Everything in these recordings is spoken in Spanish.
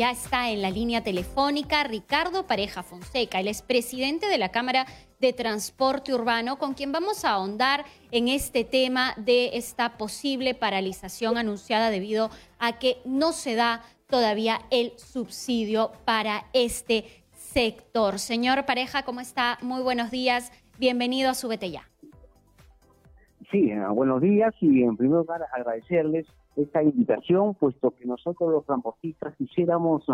ya está en la línea telefónica Ricardo Pareja Fonseca, el expresidente de la Cámara de Transporte Urbano, con quien vamos a ahondar en este tema de esta posible paralización anunciada debido a que no se da todavía el subsidio para este sector. Señor Pareja, ¿cómo está? Muy buenos días. Bienvenido a Súbete Ya. Sí, eh, buenos días y en primer lugar agradecerles esta invitación, puesto que nosotros los transportistas quisiéramos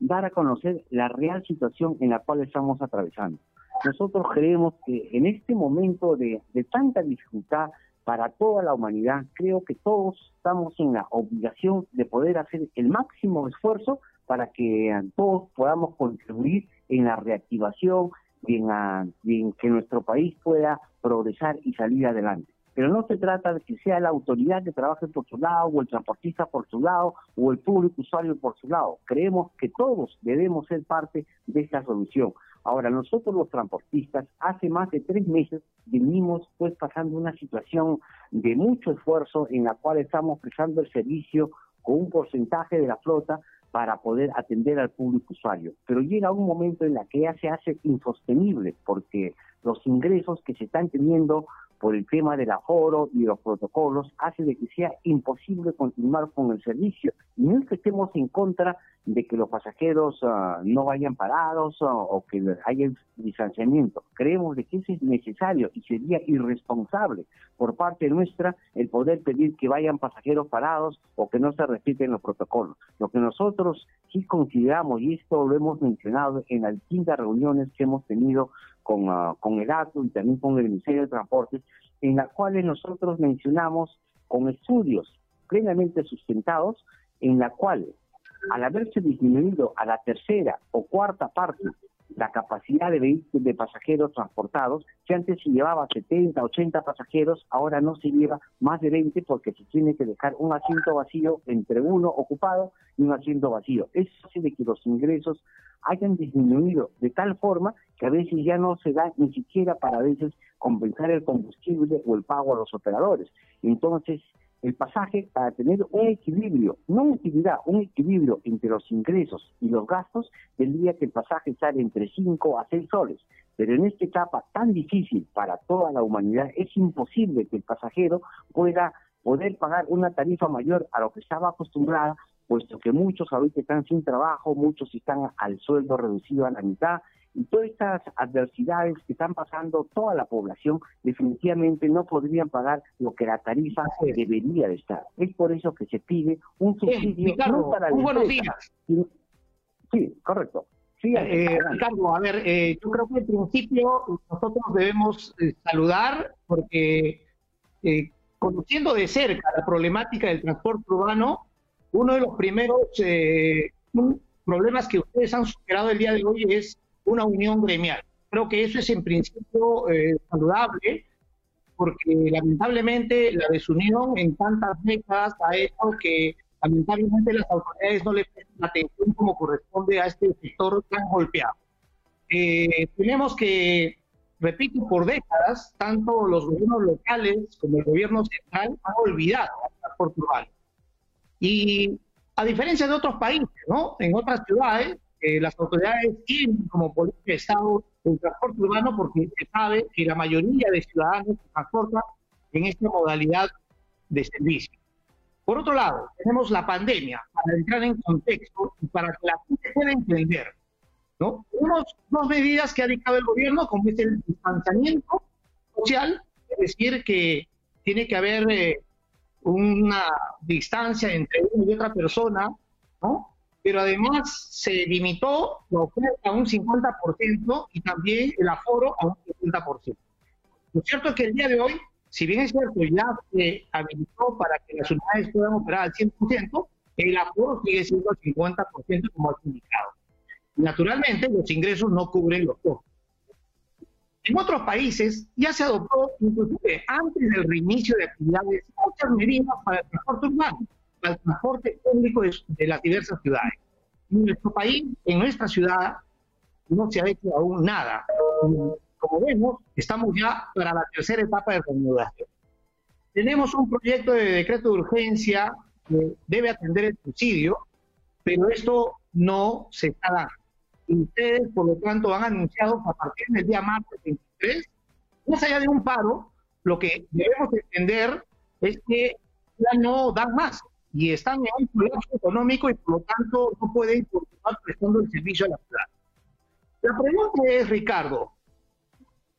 dar a conocer la real situación en la cual estamos atravesando. Nosotros creemos que en este momento de, de tanta dificultad para toda la humanidad, creo que todos estamos en la obligación de poder hacer el máximo esfuerzo para que eh, todos podamos contribuir en la reactivación y en que nuestro país pueda progresar y salir adelante. Pero no se trata de que sea la autoridad que trabaje por su lado, o el transportista por su lado, o el público usuario por su lado. Creemos que todos debemos ser parte de esta solución. Ahora, nosotros los transportistas, hace más de tres meses venimos pues pasando una situación de mucho esfuerzo en la cual estamos prestando el servicio con un porcentaje de la flota para poder atender al público usuario. Pero llega un momento en la que ya se hace insostenible porque los ingresos que se están teniendo por el tema del aforo y los protocolos hace de que sea imposible continuar con el servicio. Y no es que estemos en contra de que los pasajeros ah, no vayan parados ah, o que haya distanciamiento. Creemos de que eso es necesario y sería irresponsable por parte nuestra el poder pedir que vayan pasajeros parados o que no se respeten los protocolos. Lo que nosotros sí consideramos, y esto lo hemos mencionado en las distintas reuniones que hemos tenido con, uh, con el ATO y también con el Ministerio de Transportes, en las cuales nosotros mencionamos con estudios plenamente sustentados, en la cual al haberse disminuido a la tercera o cuarta parte la capacidad de vehículos de pasajeros transportados, que antes se llevaba 70, 80 pasajeros, ahora no se lleva más de 20 porque se tiene que dejar un asiento vacío entre uno ocupado y un asiento vacío. Eso hace de que los ingresos hayan disminuido de tal forma que a veces ya no se da ni siquiera para a veces compensar el combustible o el pago a los operadores. Entonces, el pasaje para tener un equilibrio, no utilidad, un equilibrio entre los ingresos y los gastos, tendría que el pasaje sale entre 5 a 6 soles. Pero en esta etapa tan difícil para toda la humanidad, es imposible que el pasajero pueda poder pagar una tarifa mayor a lo que estaba acostumbrada, puesto que muchos ahorita están sin trabajo, muchos están al sueldo reducido a la mitad, y todas estas adversidades que están pasando toda la población definitivamente no podrían pagar lo que la tarifa debería de estar. Es por eso que se pide un subsidio no para muy buenos días. Sí, correcto. Sí, eh, Ricardo, a ver, eh, yo creo que en principio nosotros debemos eh, saludar porque conociendo de cerca la problemática del transporte urbano, uno de los primeros problemas que ustedes han superado el día de hoy es una unión gremial. Creo que eso es en principio eh, saludable, porque lamentablemente la desunión en tantas décadas ha hecho que lamentablemente las autoridades no le presten atención como corresponde a este sector tan golpeado. Eh, tenemos que, repito, por décadas, tanto los gobiernos locales como el gobierno central han olvidado a Portugal. Y a diferencia de otros países, ¿no? En otras ciudades, las autoridades tienen como política de Estado el transporte urbano porque se sabe que la mayoría de ciudadanos se transportan en esta modalidad de servicio. Por otro lado, tenemos la pandemia, para entrar en contexto y para que la gente pueda entender. ¿no? Tenemos dos medidas que ha dictado el gobierno, como es el distanciamiento social, es decir, que tiene que haber eh, una distancia entre una y otra persona, ¿no? Pero además se limitó la oferta a un 50% y también el aforo a un 50%. Lo cierto es que el día de hoy, si bien es cierto, ya se habilitó para que las unidades puedan operar al 100%, el aforo sigue siendo al 50% como ha indicado. Naturalmente, los ingresos no cubren los costos. En otros países ya se adoptó, inclusive antes del reinicio de actividades, muchas medidas para el transporte urbano al transporte público de, las diversas ciudades. En nuestro país, en nuestra ciudad, no se ha hecho aún nada. Como vemos, estamos ya para la tercera etapa de reanudación. Tenemos un proyecto de decreto de urgencia que debe atender el subsidio, pero esto no se está dando. Ustedes, por lo tanto, han anunciado a partir del día martes 23, más allá de un paro, lo que debemos entender es que ya no dan más y están en un colapso económico y por lo tanto no pueden continuar prestando el servicio a la ciudad. La pregunta es, Ricardo,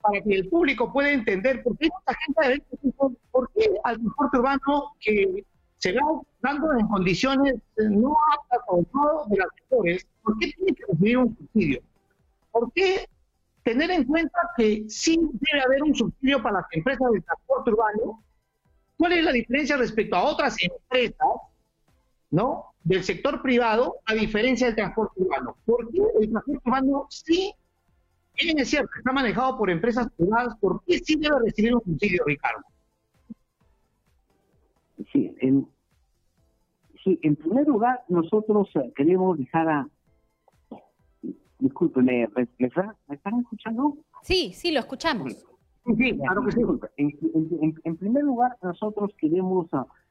para que el público pueda entender por qué esta gente, por qué al transporte urbano que se va dando en condiciones no aptas o no de las mejores, ¿por qué tiene que recibir un subsidio? ¿Por qué tener en cuenta que sí debe haber un subsidio para las empresas de transporte urbano? ¿Cuál es la diferencia respecto a otras empresas, ¿no? Del sector privado a diferencia del transporte urbano. ¿Por qué el transporte urbano sí, bien es cierto, está manejado por empresas privadas? ¿Por qué sí debe recibir un subsidio, Ricardo? Sí, en, sí, en primer lugar, nosotros eh, queremos dejar a. Disculpenme, ¿me, me, están escuchando? Sí, sí, lo escuchamos. Sí, claro que sí. En, primer lugar, nosotros queremos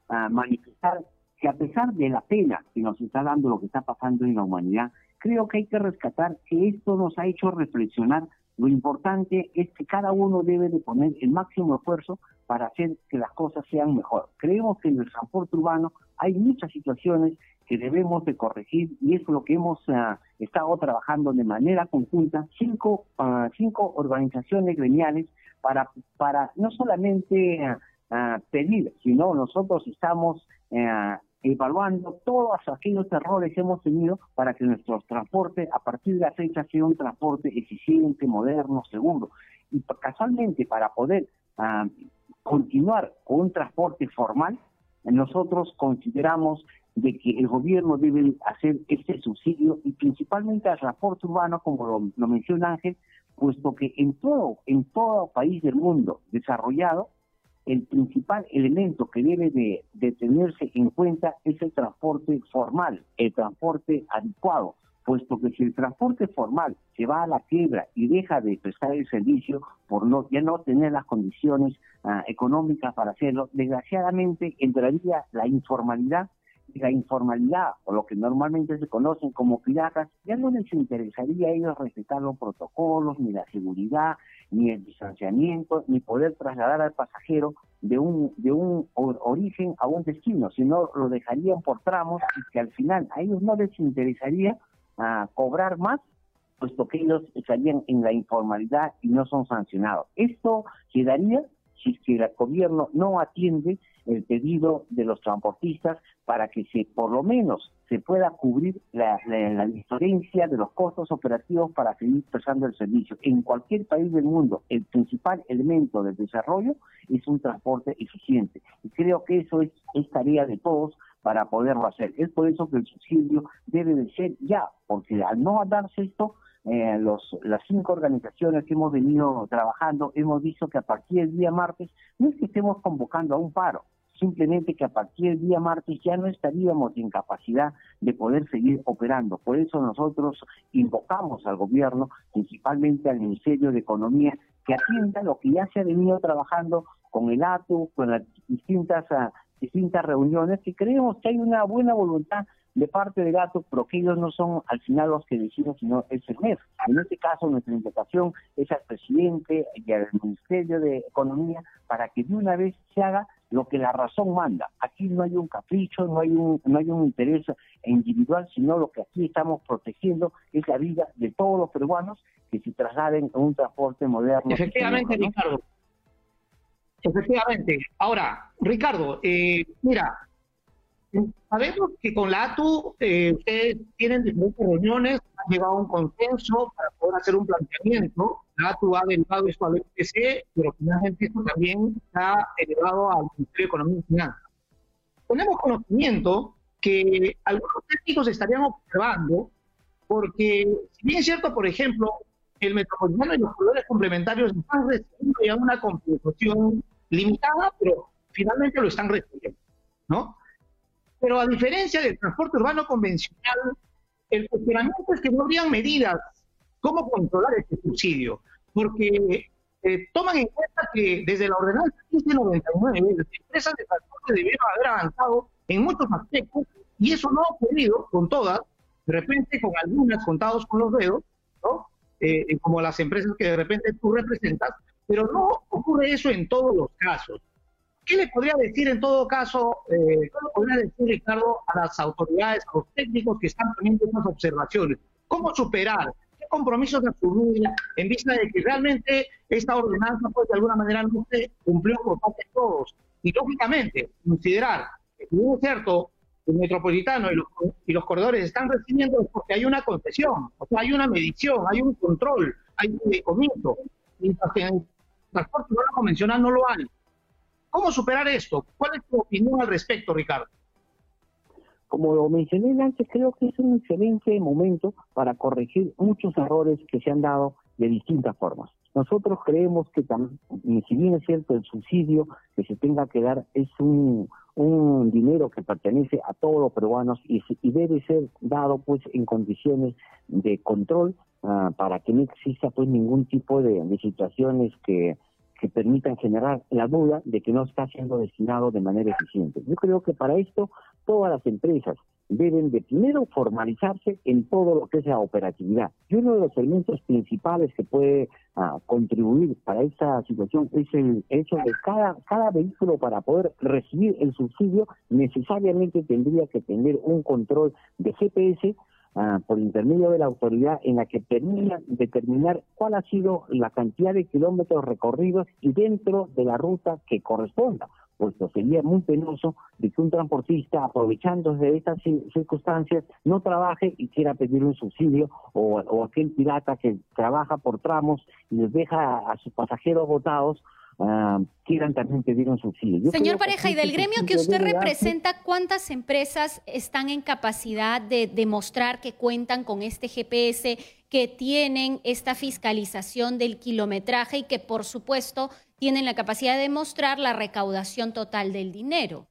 ah, manifestar que a pesar de la pena que nos está dando lo que está pasando en la humanidad, creo que hay que rescatar que esto nos ha hecho reflexionar. Lo importante es que cada uno debe de poner el máximo esfuerzo para hacer que las cosas sean mejor. Creemos que en el transporte urbano hay muchas situaciones que debemos de corregir y es lo que hemos ah, estado trabajando de manera conjunta, cinco, cinco organizaciones gremiales para, para no solamente uh, pedir, sino nosotros estamos uh, evaluando todos aquellos errores que hemos tenido para que nuestro transporte a partir de la fecha sea un transporte eficiente, moderno, seguro. Y casualmente para poder uh, continuar con un transporte formal, nosotros consideramos de que el gobierno debe hacer este subsidio y principalmente al transporte urbano, como lo, lo menciona Ángel, puesto que en todo, en todo país del mundo desarrollado, el principal elemento que debe de, tenerse en cuenta es el transporte formal, el transporte adecuado, puesto que si el transporte formal se va a la quiebra y deja de prestar el servicio por no ya no tener las condiciones ah, económicas para hacerlo, desgraciadamente entraría la informalidad la informalidad o lo que normalmente se conocen como piratas, ya no les interesaría a ellos respetar los protocolos, ni la seguridad, ni el distanciamiento, ni poder trasladar al pasajero de un, de un origen a un destino, sino lo dejarían por tramos y que al final a ellos no les interesaría ah, cobrar más puesto que ellos estarían en la informalidad y no son sancionados. Esto quedaría si es que el gobierno no atiende el pedido de los transportistas para que se por lo menos se pueda cubrir la, diferencia de los costos operativos para seguir prestando el servicio. En cualquier país del mundo, el principal elemento del desarrollo es un transporte eficiente. Y creo que eso es, es tarea de todos para poderlo hacer. Es por eso que el subsidio debe de ser ya, porque al no darse esto, eh, los, las cinco organizaciones que hemos venido trabajando, hemos visto que a partir del día martes no es que estemos convocando a un paro, simplemente que a partir del día martes ya no estaríamos en capacidad de poder seguir operando. Por eso nosotros invocamos al gobierno, principalmente al Ministerio de Economía, que atienda lo que ya se ha venido trabajando con el ATU, con las distintas, uh, distintas reuniones, que creemos que hay una buena voluntad de parte de Gato, pero que ellos no son al final los que deciden, sino es el MES. En este caso, nuestra invitación es al presidente y al Ministerio de Economía para que de una vez se haga lo que la razón manda. Aquí no hay un capricho, no hay un, no hay un interés individual, sino lo que aquí estamos protegiendo es la vida de todos los peruanos que se trasladen a un transporte moderno. Efectivamente, Ricardo. Efectivamente. Ahora, Ricardo, eh, mira, Sabemos que con la ATU eh, ustedes tienen diferentes reuniones, han llegado a un consenso para poder hacer un planteamiento. La ATU ha derivado esto al FTC, pero finalmente esto también está elevado al Ministerio de Economía y Finanzas. Tenemos conocimiento que algunos técnicos estarían observando, porque si bien es cierto, por ejemplo, el metropolitano y los colores complementarios están recibiendo ya una compensación limitada, pero finalmente lo están recibiendo, ¿no? Pero a diferencia del transporte urbano convencional, el cuestionamiento es que no habrían medidas cómo controlar este subsidio, porque eh, toman en cuenta que desde la ordenanza 1599 las empresas de transporte debieron haber avanzado en muchos aspectos y eso no ha ocurrido con todas de repente con algunas contados con los dedos, ¿no? Eh, eh, como las empresas que de repente tú representas, pero no ocurre eso en todos los casos. ¿Qué le podría decir en todo caso, eh, qué le podría decir Ricardo a las autoridades, a los técnicos que están teniendo estas observaciones? ¿Cómo superar? ¿Qué compromisos asumir en vista de que realmente esta ordenanza pues de alguna manera no se cumplió por parte de todos? Y lógicamente, considerar que es cierto, el metropolitano y los, y los corredores están recibiendo porque hay una concesión, o sea, hay una medición, hay un control, hay un decomiso, mientras que en el transporte convencional no lo hay. ¿Cómo superar esto? ¿Cuál es tu opinión al respecto, Ricardo? Como lo mencioné antes, creo que es un excelente momento para corregir muchos errores que se han dado de distintas formas. Nosotros creemos que si bien es cierto, el subsidio que se tenga que dar es un, un dinero que pertenece a todos los peruanos y, debe ser dado pues en condiciones de control uh, para que no exista pues ningún tipo de, de situaciones que que permitan generar la duda de que no está siendo destinado de manera eficiente. Yo creo que para esto todas las empresas deben de primero formalizarse en todo lo que es la operatividad. Y uno de los elementos principales que puede uh, contribuir para esta situación es el hecho de cada, cada vehículo para poder recibir el subsidio necesariamente tendría que tener un control de GPS uh, por intermedio de la autoridad en la que termina determinar cuál ha sido la cantidad de kilómetros recorridos y dentro de la ruta que corresponda puesto sería muy penoso de que un transportista, aprovechándose de estas circunstancias, no trabaje y quiera pedir un subsidio, o, aquel pirata que trabaja por tramos y les deja a, a sus pasajeros votados uh, quieran también pedir un subsidio. Yo Señor Pareja, y del gremio que usted representa, ¿cuántas empresas están en capacidad de demostrar que cuentan con este GPS, que tienen esta fiscalización del kilometraje y que, por supuesto, tienen la capacidad de demostrar la recaudación total del dinero?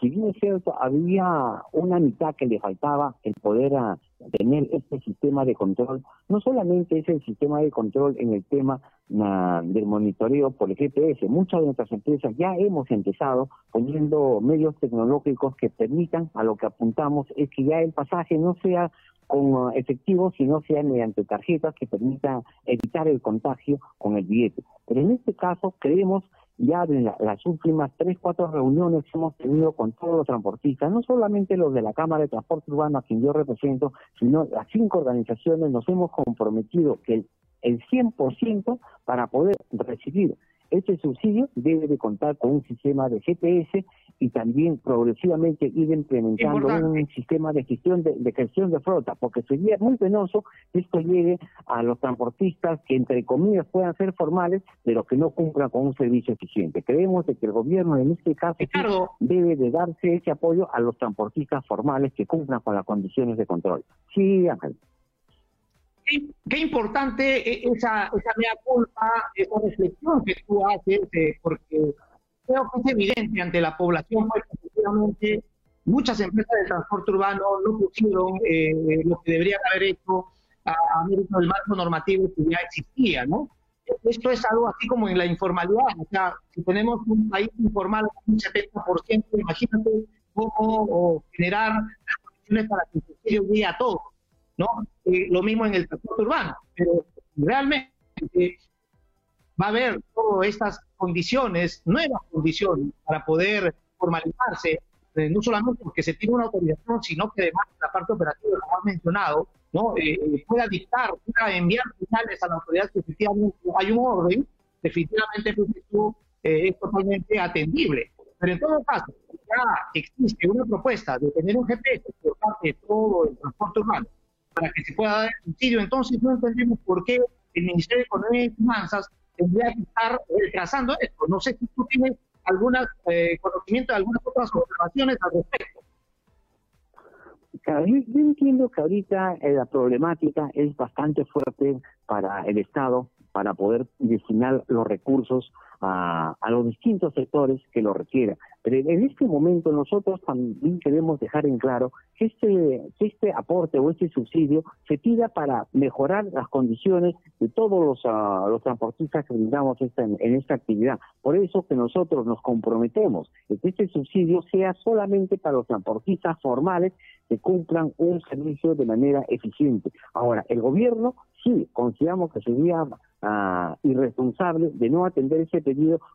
si bien es cierto, había una mitad que le faltaba el poder a tener este sistema de control. No solamente es el sistema de control en el tema del monitoreo por el GPS, muchas de nuestras empresas ya hemos empezado poniendo medios tecnológicos que permitan, a lo que apuntamos, es que ya el pasaje no sea con efectivo, sino sea mediante tarjetas que permitan evitar el contagio con el billete. Pero en este caso creemos ya en la, las últimas tres, cuatro reuniones que hemos tenido con todos los transportistas, no solamente los de la Cámara de Transporte Urbano a quien yo represento, sino las cinco organizaciones nos hemos comprometido que el, el 100% para poder recibir este subsidio debe de contar con un sistema de GPS y también progresivamente ir implementando Importante. un sistema de gestión de, de, gestión de flota, porque sería muy penoso que esto llegue a los transportistas que entre comillas puedan ser formales, pero que no cumplan con un servicio eficiente. Creemos de que el gobierno en este caso sí, debe de darse ese apoyo a los transportistas formales que cumplan con las condiciones de control. Sí, Ángel. Qué, importante esa, esa mea culpa, esa reflexión que tú haces, eh, porque creo que es evidente ante la población, pues efectivamente muchas empresas de transporte urbano no pusieron eh, lo que deberían haber hecho a, a mérito del marco normativo que ya existía, ¿no? Esto es algo así como en la informalidad, o sea, si tenemos un país informal un 70%, imagínate cómo generar las condiciones para que se llegue a todos, ¿no? Eh, lo mismo en el transporte urbano, pero realmente va a haber todas estas condiciones, nuevas condiciones para poder formalizarse, eh, no solamente porque se tiene una autorización, sino que además la parte operativa, como has mencionado, ¿no? Eh, eh, pueda dictar, pueda enviar señales a la autoridad que efectivamente hay un orden, definitivamente pues, es totalmente atendible. Pero en todo caso, ya existe una propuesta de tener un GPS por parte de todo el transporte urbano para que se pueda dar el subsidio, entonces no entendemos por qué el Ministerio de Economía y Finanzas tendría que estar retrasando esto. No sé si tú tienes algún eh, conocimiento de algunas otras observaciones al respecto. Yo, entiendo que ahorita eh, la problemática es bastante fuerte para el Estado para poder destinar los recursos a, los distintos sectores que lo requieran. Pero en este momento nosotros también queremos dejar en claro que este, este aporte o este subsidio se pida para mejorar las condiciones de todos los, ah, los transportistas que brindamos esta, en esta actividad. Por eso que nosotros nos comprometemos que este subsidio sea solamente para los transportistas formales que cumplan un servicio de manera eficiente. Ahora, el gobierno sí consideramos que sería uh, irresponsable de no atender ese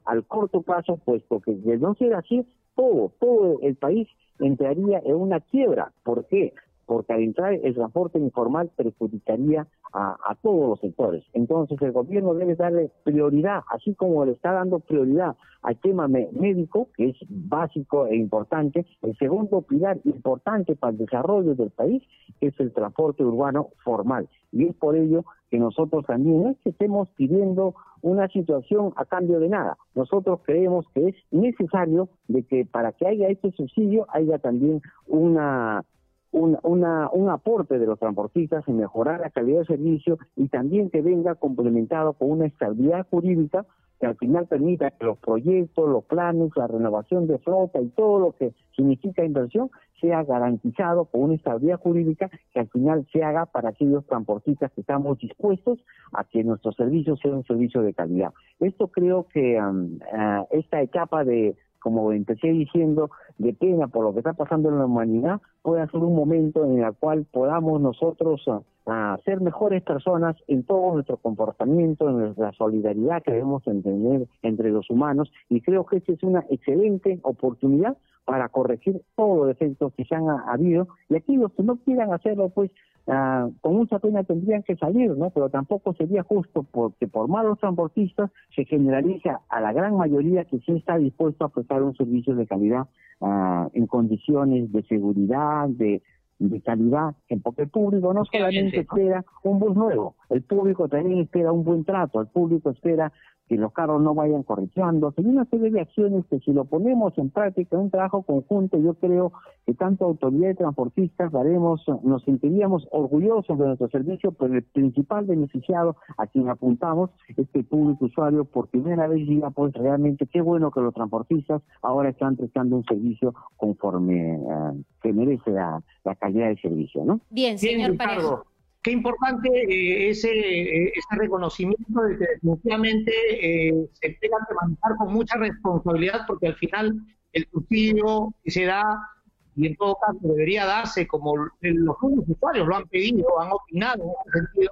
al corto plazo, puesto que de no ser así, todo, todo el país entraría en una quiebra. ¿Por qué? Porque al entrar el transporte informal perjudicaría a, todos los sectores. Entonces el gobierno debe darle prioridad, así como le está dando prioridad al tema médico, que es básico e importante. El segundo pilar importante para el desarrollo del país es el transporte urbano formal. Y es por ello que nosotros también no es que estemos pidiendo una situación a cambio de nada. Nosotros creemos que es necesario de que para que haya este subsidio haya también una un, una, un aporte de los transportistas en mejorar la calidad de servicio y también que venga complementado con una estabilidad jurídica que al final permita que los proyectos, los planes, la renovación de flota y todo lo que significa inversión sea garantizado con una estabilidad jurídica que al final se haga para aquellos transportistas que estamos dispuestos a que nuestro servicio sea un servicio de calidad. Esto creo que ah, esta etapa de como empecé diciendo, de pena por lo que está pasando en la humanidad, puede ser un momento en el cual podamos nosotros uh, ser mejores personas en todo nuestro comportamiento, en la solidaridad que debemos entender entre los humanos, y creo que esta es una excelente oportunidad para corregir todos los defectos que se han habido, y aquí los que no quieran hacerlo, pues Ah, con mucha pena tendrían que salir, ¿no? Pero tampoco sería justo porque por malos transportistas se generaliza a la gran mayoría que sí está dispuesto a prestar un servicio de calidad ah, en condiciones de seguridad, de, de calidad, porque el público no solamente espera un bus nuevo, el público también espera un buen trato, el público espera que los carros no vayan corrigiendo, hay una serie de acciones que si lo ponemos en práctica, un trabajo conjunto, yo creo que tanto autoridad de transportistas daremos, nos sentiríamos orgullosos de nuestro servicio, pero el principal beneficiado a quien apuntamos es que el público usuario por primera vez diga, pues realmente qué bueno que los transportistas ahora están prestando un servicio conforme eh, se merece la, calidad del servicio, ¿no? Bien, señor Parejo. Qué importante eh, ese, eh, ese reconocimiento de que definitivamente eh, se tenga que manejar con mucha responsabilidad porque al final el subsidio que se da y en todo caso debería darse como los usuarios lo han pedido, han opinado en ese sentido,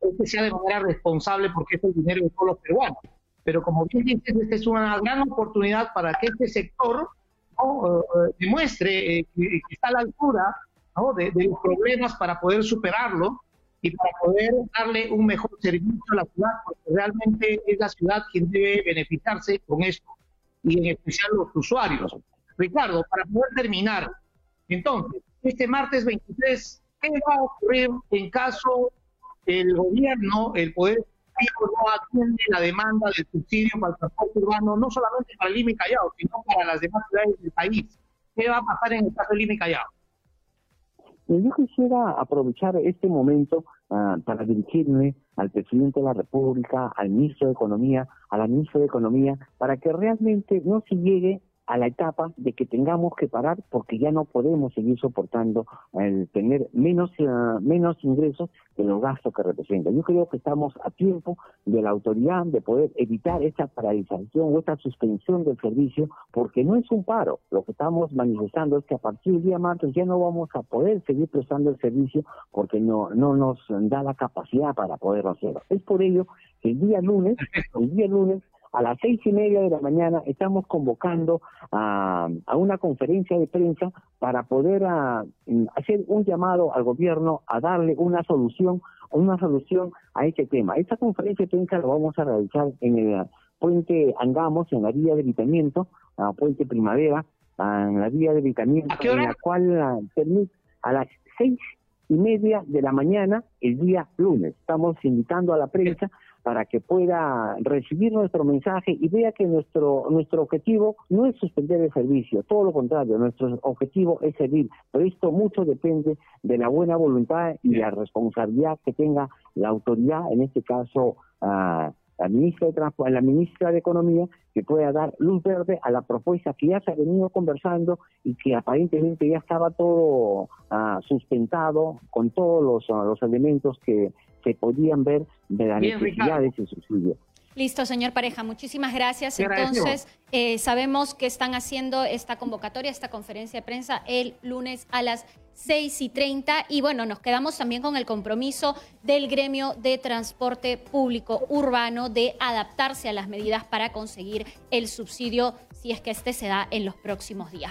es que sea de manera responsable porque es el dinero de todos los peruanos. Pero como bien dices, esta es una gran oportunidad para que este sector demuestre que, está a la altura de, los problemas para poder superarlo y para poder darle un mejor servicio a la ciudad, porque realmente es la ciudad quien debe beneficiarse con esto, y en especial los usuarios. Ricardo, para poder terminar, entonces, este martes 23, ¿qué va a ocurrir en caso el gobierno, el Poder no atiende la demanda del subsidio para el transporte urbano, no solamente para Lima y Callao, sino para las demás ciudades del país? ¿Qué va a pasar en el caso de Lima Callao? Yo quisiera aprovechar este momento ah, para dirigirme al presidente de la República, al ministro de Economía, a la ministra de Economía, para que realmente no se llegue a la etapa de que tengamos que parar porque ya no podemos seguir soportando el tener menos eh, menos ingresos de los gastos que representa. Yo creo que estamos a tiempo de la autoridad de poder evitar esta paralización o esta suspensión del servicio porque no es un paro. Lo que estamos manifestando es que a partir del día martes ya no vamos a poder seguir prestando el servicio porque no no nos da la capacidad para poder hacerlo. Es por ello que el día lunes, el día lunes a las seis y media de la mañana estamos convocando a, una conferencia de prensa para poder ah, mm, hacer un llamado al gobierno a darle una solución, una solución a este tema. Esta conferencia de prensa la vamos a realizar en el puente Angamos, en la vía de evitamiento, a puente Primavera, en la vía de evitamiento, en la cual ah, permite a las seis y media de la mañana el día lunes. Estamos invitando a la prensa para que pueda recibir nuestro mensaje y vea que nuestro nuestro objetivo no es suspender el servicio, todo lo contrario, nuestro objetivo es servir, pero esto mucho depende de la buena voluntad y la responsabilidad que tenga la autoridad, en este caso a la ministra de la ministra de Economía, que pueda dar luz verde a la propuesta que ya se ha venido conversando y que aparentemente ya estaba todo ah, sustentado con todos los, ah, los elementos que se podían ver de la necesidad de ese subsidio. Listo, señor Pareja, muchísimas gracias. Entonces, eh, sabemos que están haciendo esta convocatoria, esta conferencia de prensa el lunes a las 6 y 30 y bueno, nos quedamos también con el compromiso del gremio de transporte público urbano de adaptarse a las medidas para conseguir el subsidio si es que este se da en los próximos días.